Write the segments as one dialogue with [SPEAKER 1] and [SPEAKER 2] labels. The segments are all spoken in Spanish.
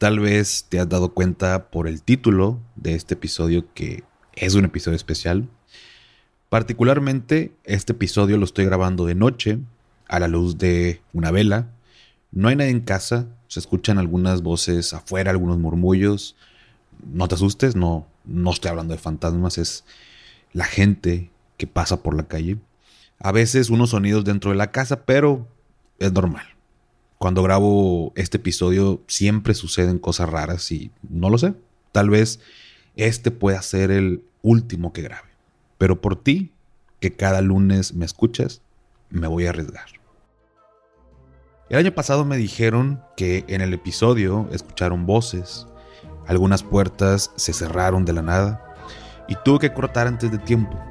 [SPEAKER 1] Tal vez te has dado cuenta por el título de este episodio que es un episodio especial. Particularmente este episodio lo estoy grabando de noche, a la luz de una vela. No hay nadie en casa, se escuchan algunas voces afuera, algunos murmullos. No te asustes, no, no estoy hablando de fantasmas, es la gente que pasa por la calle. A veces unos sonidos dentro de la casa, pero es normal cuando grabo este episodio siempre suceden cosas raras y no lo sé. Tal vez este pueda ser el último que grabe. Pero por ti, que cada lunes me escuchas, me voy a arriesgar. El año pasado me dijeron que en el episodio escucharon voces, algunas puertas se cerraron de la nada y tuve que cortar antes de tiempo.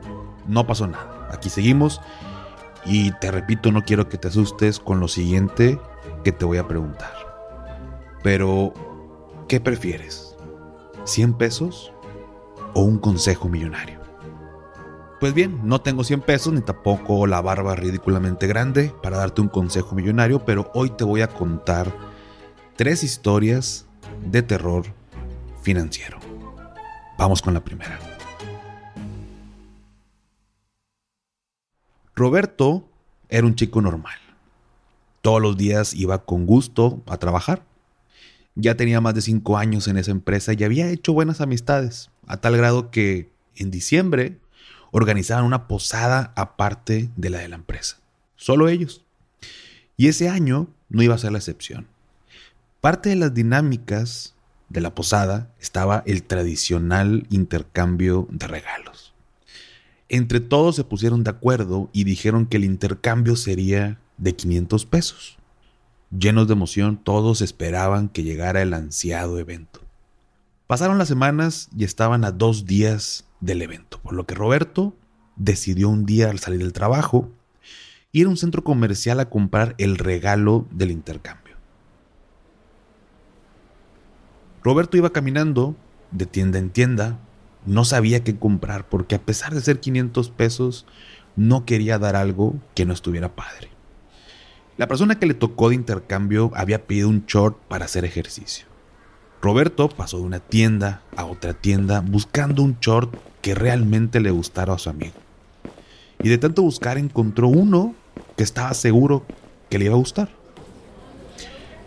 [SPEAKER 1] No pasó nada. Aquí seguimos y te repito, no quiero que te asustes con lo siguiente que te voy a preguntar. Pero, ¿qué prefieres? ¿100 pesos o un consejo millonario? Pues bien, no tengo 100 pesos ni tampoco la barba ridículamente grande para darte un consejo millonario, pero hoy te voy a contar tres historias de terror financiero. Vamos con la primera. Roberto era un chico normal todos los días iba con gusto a trabajar. Ya tenía más de cinco años en esa empresa y había hecho buenas amistades, a tal grado que en diciembre organizaban una posada aparte de la de la empresa. Solo ellos. Y ese año no iba a ser la excepción. Parte de las dinámicas de la posada estaba el tradicional intercambio de regalos. Entre todos se pusieron de acuerdo y dijeron que el intercambio sería de 500 pesos. Llenos de emoción, todos esperaban que llegara el ansiado evento. Pasaron las semanas y estaban a dos días del evento, por lo que Roberto decidió un día al salir del trabajo ir a un centro comercial a comprar el regalo del intercambio. Roberto iba caminando de tienda en tienda, no sabía qué comprar porque a pesar de ser 500 pesos, no quería dar algo que no estuviera padre. La persona que le tocó de intercambio había pedido un short para hacer ejercicio. Roberto pasó de una tienda a otra tienda buscando un short que realmente le gustara a su amigo. Y de tanto buscar encontró uno que estaba seguro que le iba a gustar.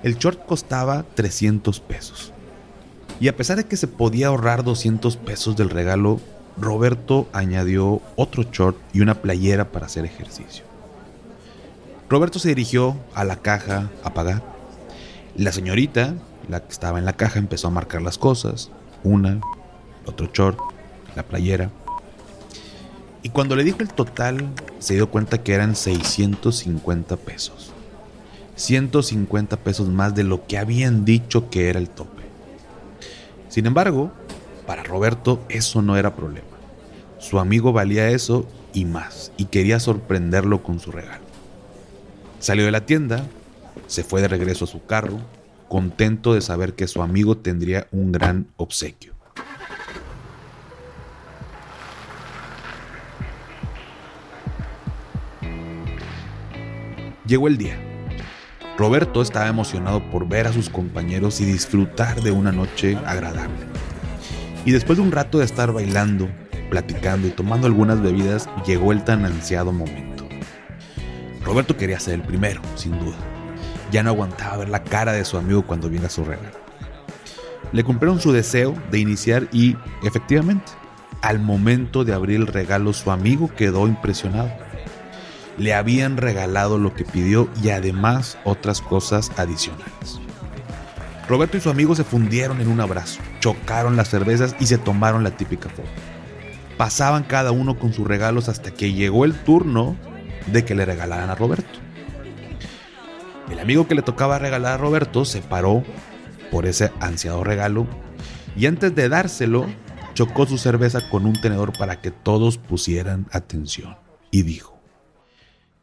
[SPEAKER 1] El short costaba 300 pesos. Y a pesar de que se podía ahorrar 200 pesos del regalo, Roberto añadió otro short y una playera para hacer ejercicio. Roberto se dirigió a la caja a pagar. La señorita, la que estaba en la caja, empezó a marcar las cosas. Una, otro short, la playera. Y cuando le dijo el total, se dio cuenta que eran 650 pesos. 150 pesos más de lo que habían dicho que era el tope. Sin embargo, para Roberto eso no era problema. Su amigo valía eso y más, y quería sorprenderlo con su regalo. Salió de la tienda, se fue de regreso a su carro, contento de saber que su amigo tendría un gran obsequio. Llegó el día. Roberto estaba emocionado por ver a sus compañeros y disfrutar de una noche agradable. Y después de un rato de estar bailando, platicando y tomando algunas bebidas, llegó el tan ansiado momento. Roberto quería ser el primero, sin duda. Ya no aguantaba ver la cara de su amigo cuando viera su regalo. Le cumplieron su deseo de iniciar y, efectivamente, al momento de abrir el regalo su amigo quedó impresionado. Le habían regalado lo que pidió y además otras cosas adicionales. Roberto y su amigo se fundieron en un abrazo, chocaron las cervezas y se tomaron la típica foto. Pasaban cada uno con sus regalos hasta que llegó el turno de que le regalaran a Roberto. El amigo que le tocaba regalar a Roberto se paró por ese ansiado regalo y antes de dárselo chocó su cerveza con un tenedor para que todos pusieran atención y dijo,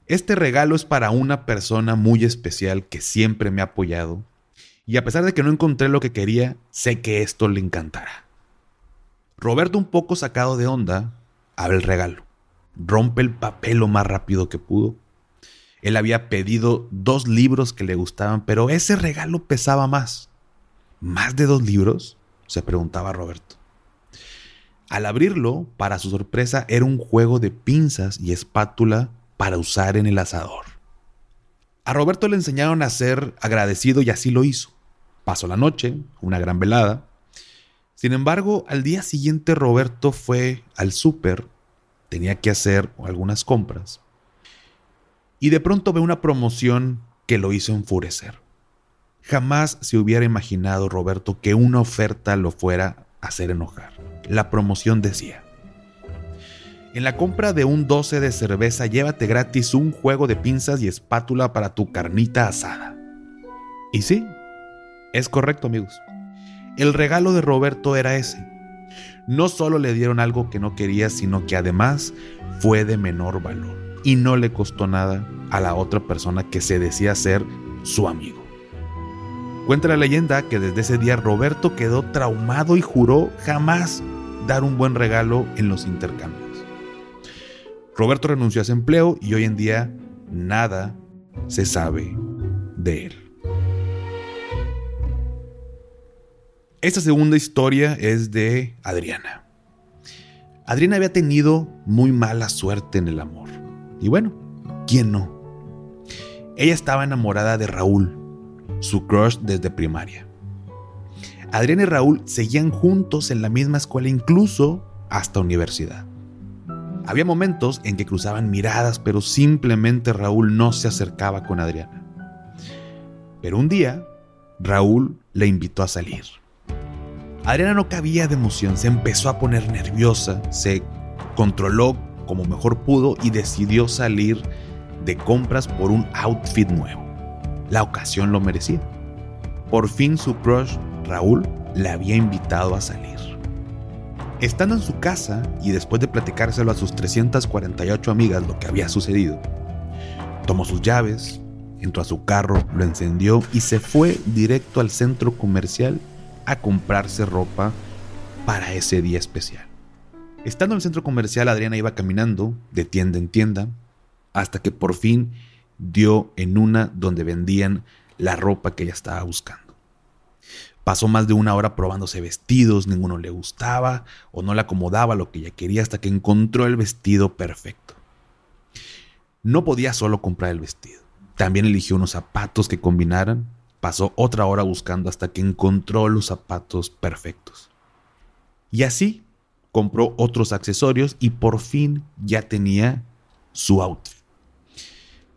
[SPEAKER 1] este regalo es para una persona muy especial que siempre me ha apoyado y a pesar de que no encontré lo que quería, sé que esto le encantará. Roberto, un poco sacado de onda, abre el regalo, rompe el papel lo más rápido que pudo. Él había pedido dos libros que le gustaban, pero ese regalo pesaba más. ¿Más de dos libros? se preguntaba Roberto. Al abrirlo, para su sorpresa, era un juego de pinzas y espátula para usar en el asador. A Roberto le enseñaron a ser agradecido y así lo hizo. Pasó la noche, una gran velada. Sin embargo, al día siguiente Roberto fue al súper, tenía que hacer algunas compras, y de pronto ve una promoción que lo hizo enfurecer. Jamás se hubiera imaginado Roberto que una oferta lo fuera a hacer enojar. La promoción decía, en la compra de un 12 de cerveza llévate gratis un juego de pinzas y espátula para tu carnita asada. Y sí, es correcto, amigos. El regalo de Roberto era ese. No solo le dieron algo que no quería, sino que además fue de menor valor. Y no le costó nada a la otra persona que se decía ser su amigo. Cuenta la leyenda que desde ese día Roberto quedó traumado y juró jamás dar un buen regalo en los intercambios. Roberto renunció a ese empleo y hoy en día nada se sabe de él. Esta segunda historia es de Adriana. Adriana había tenido muy mala suerte en el amor. Y bueno, ¿quién no? Ella estaba enamorada de Raúl, su crush desde primaria. Adriana y Raúl seguían juntos en la misma escuela, incluso hasta universidad. Había momentos en que cruzaban miradas, pero simplemente Raúl no se acercaba con Adriana. Pero un día, Raúl le invitó a salir. Adriana no cabía de emoción, se empezó a poner nerviosa, se controló como mejor pudo y decidió salir de compras por un outfit nuevo. La ocasión lo merecía. Por fin su crush, Raúl, le había invitado a salir. Estando en su casa y después de platicárselo a sus 348 amigas lo que había sucedido, tomó sus llaves, entró a su carro, lo encendió y se fue directo al centro comercial a comprarse ropa para ese día especial. Estando en el centro comercial, Adriana iba caminando de tienda en tienda hasta que por fin dio en una donde vendían la ropa que ella estaba buscando. Pasó más de una hora probándose vestidos, ninguno le gustaba o no le acomodaba lo que ella quería hasta que encontró el vestido perfecto. No podía solo comprar el vestido, también eligió unos zapatos que combinaran Pasó otra hora buscando hasta que encontró los zapatos perfectos. Y así compró otros accesorios y por fin ya tenía su outfit.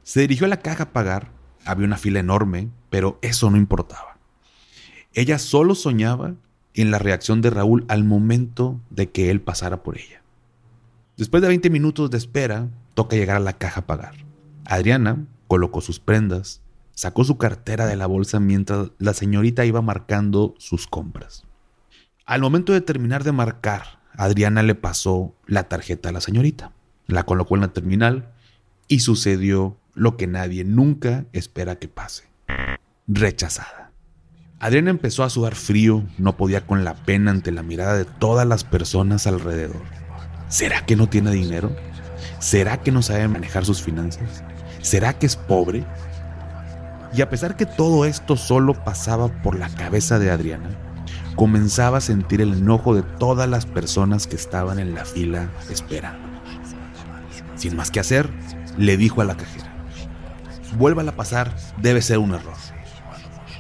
[SPEAKER 1] Se dirigió a la caja a pagar, había una fila enorme, pero eso no importaba. Ella solo soñaba en la reacción de Raúl al momento de que él pasara por ella. Después de 20 minutos de espera, toca llegar a la caja a pagar. Adriana colocó sus prendas, Sacó su cartera de la bolsa mientras la señorita iba marcando sus compras. Al momento de terminar de marcar, Adriana le pasó la tarjeta a la señorita, la colocó en la terminal y sucedió lo que nadie nunca espera que pase. Rechazada. Adriana empezó a sudar frío, no podía con la pena ante la mirada de todas las personas alrededor. ¿Será que no tiene dinero? ¿Será que no sabe manejar sus finanzas? ¿Será que es pobre? Y a pesar que todo esto solo pasaba por la cabeza de Adriana, comenzaba a sentir el enojo de todas las personas que estaban en la fila esperando. Sin más que hacer, le dijo a la cajera, vuélvala a pasar, debe ser un error.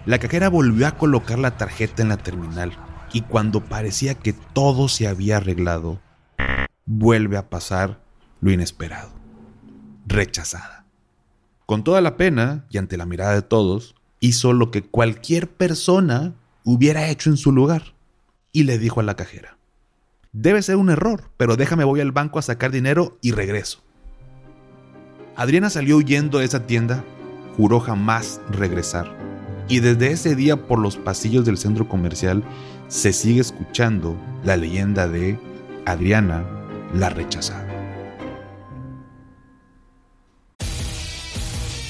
[SPEAKER 1] La cajera volvió a colocar la tarjeta en la terminal y cuando parecía que todo se había arreglado, vuelve a pasar lo inesperado. Rechazada. Con toda la pena y ante la mirada de todos, hizo lo que cualquier persona hubiera hecho en su lugar y le dijo a la cajera, debe ser un error, pero déjame voy al banco a sacar dinero y regreso. Adriana salió huyendo de esa tienda, juró jamás regresar y desde ese día por los pasillos del centro comercial se sigue escuchando la leyenda de Adriana la rechazada.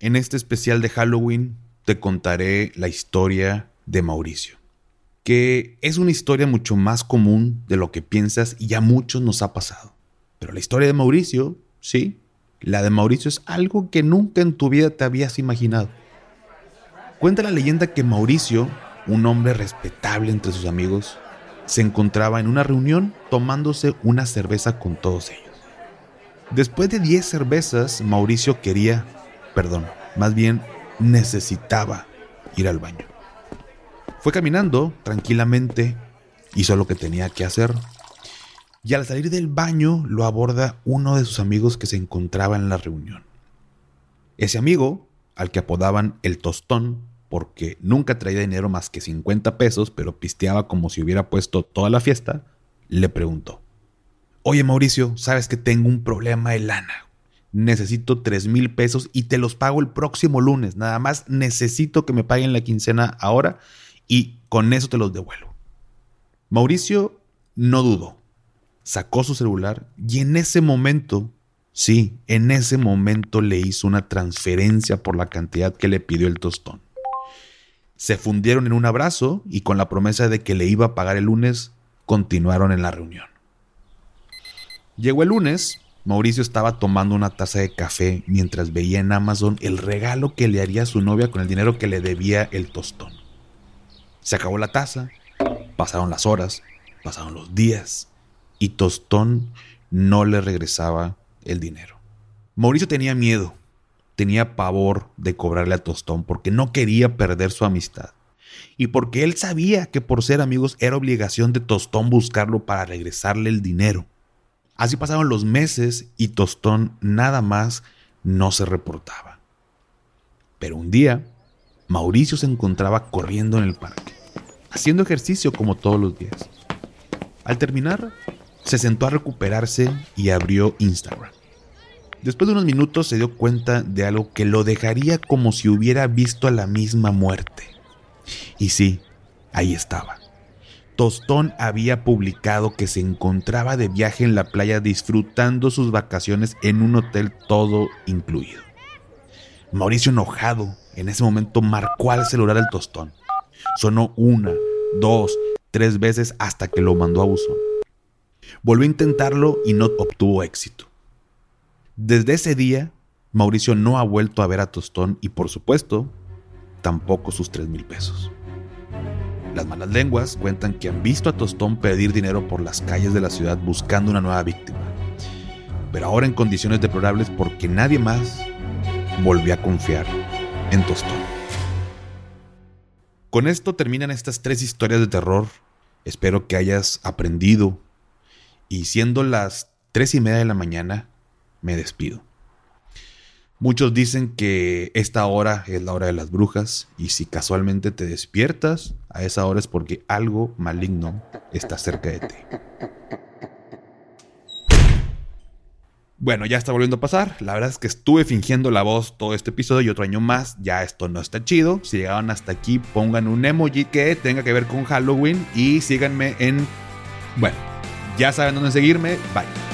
[SPEAKER 1] en este especial de Halloween te contaré la historia de Mauricio, que es una historia mucho más común de lo que piensas y a muchos nos ha pasado. Pero la historia de Mauricio, sí, la de Mauricio es algo que nunca en tu vida te habías imaginado. Cuenta la leyenda que Mauricio, un hombre respetable entre sus amigos, se encontraba en una reunión tomándose una cerveza con todos ellos. Después de 10 cervezas, Mauricio quería, perdón, más bien necesitaba ir al baño. Fue caminando tranquilamente, hizo lo que tenía que hacer, y al salir del baño lo aborda uno de sus amigos que se encontraba en la reunión. Ese amigo, al que apodaban el tostón, porque nunca traía dinero más que 50 pesos, pero pisteaba como si hubiera puesto toda la fiesta, le preguntó, Oye Mauricio, sabes que tengo un problema de lana. Necesito 3 mil pesos y te los pago el próximo lunes. Nada más necesito que me paguen la quincena ahora y con eso te los devuelvo. Mauricio no dudó sacó su celular y en ese momento, sí, en ese momento le hizo una transferencia por la cantidad que le pidió el tostón. Se fundieron en un abrazo y con la promesa de que le iba a pagar el lunes, continuaron en la reunión. Llegó el lunes, Mauricio estaba tomando una taza de café mientras veía en Amazon el regalo que le haría su novia con el dinero que le debía el tostón. Se acabó la taza, pasaron las horas, pasaron los días, y Tostón no le regresaba el dinero. Mauricio tenía miedo, tenía pavor de cobrarle a Tostón porque no quería perder su amistad y porque él sabía que por ser amigos era obligación de Tostón buscarlo para regresarle el dinero. Así pasaron los meses y Tostón nada más no se reportaba. Pero un día, Mauricio se encontraba corriendo en el parque, haciendo ejercicio como todos los días. Al terminar, se sentó a recuperarse y abrió Instagram. Después de unos minutos se dio cuenta de algo que lo dejaría como si hubiera visto a la misma muerte. Y sí, ahí estaba. Tostón había publicado que se encontraba de viaje en la playa disfrutando sus vacaciones en un hotel todo incluido. Mauricio enojado en ese momento marcó al celular del tostón. Sonó una, dos, tres veces hasta que lo mandó a buzón. Volvió a intentarlo y no obtuvo éxito. Desde ese día, Mauricio no ha vuelto a ver a Tostón y por supuesto, tampoco sus 3 mil pesos. Las malas lenguas cuentan que han visto a Tostón pedir dinero por las calles de la ciudad buscando una nueva víctima, pero ahora en condiciones deplorables porque nadie más volvió a confiar en Tostón. Con esto terminan estas tres historias de terror. Espero que hayas aprendido y siendo las tres y media de la mañana, me despido. Muchos dicen que esta hora es la hora de las brujas y si casualmente te despiertas a esa hora es porque algo maligno está cerca de ti. Bueno, ya está volviendo a pasar. La verdad es que estuve fingiendo la voz todo este episodio y otro año más. Ya esto no está chido. Si llegaron hasta aquí, pongan un emoji que tenga que ver con Halloween y síganme en... Bueno, ya saben dónde seguirme. Bye.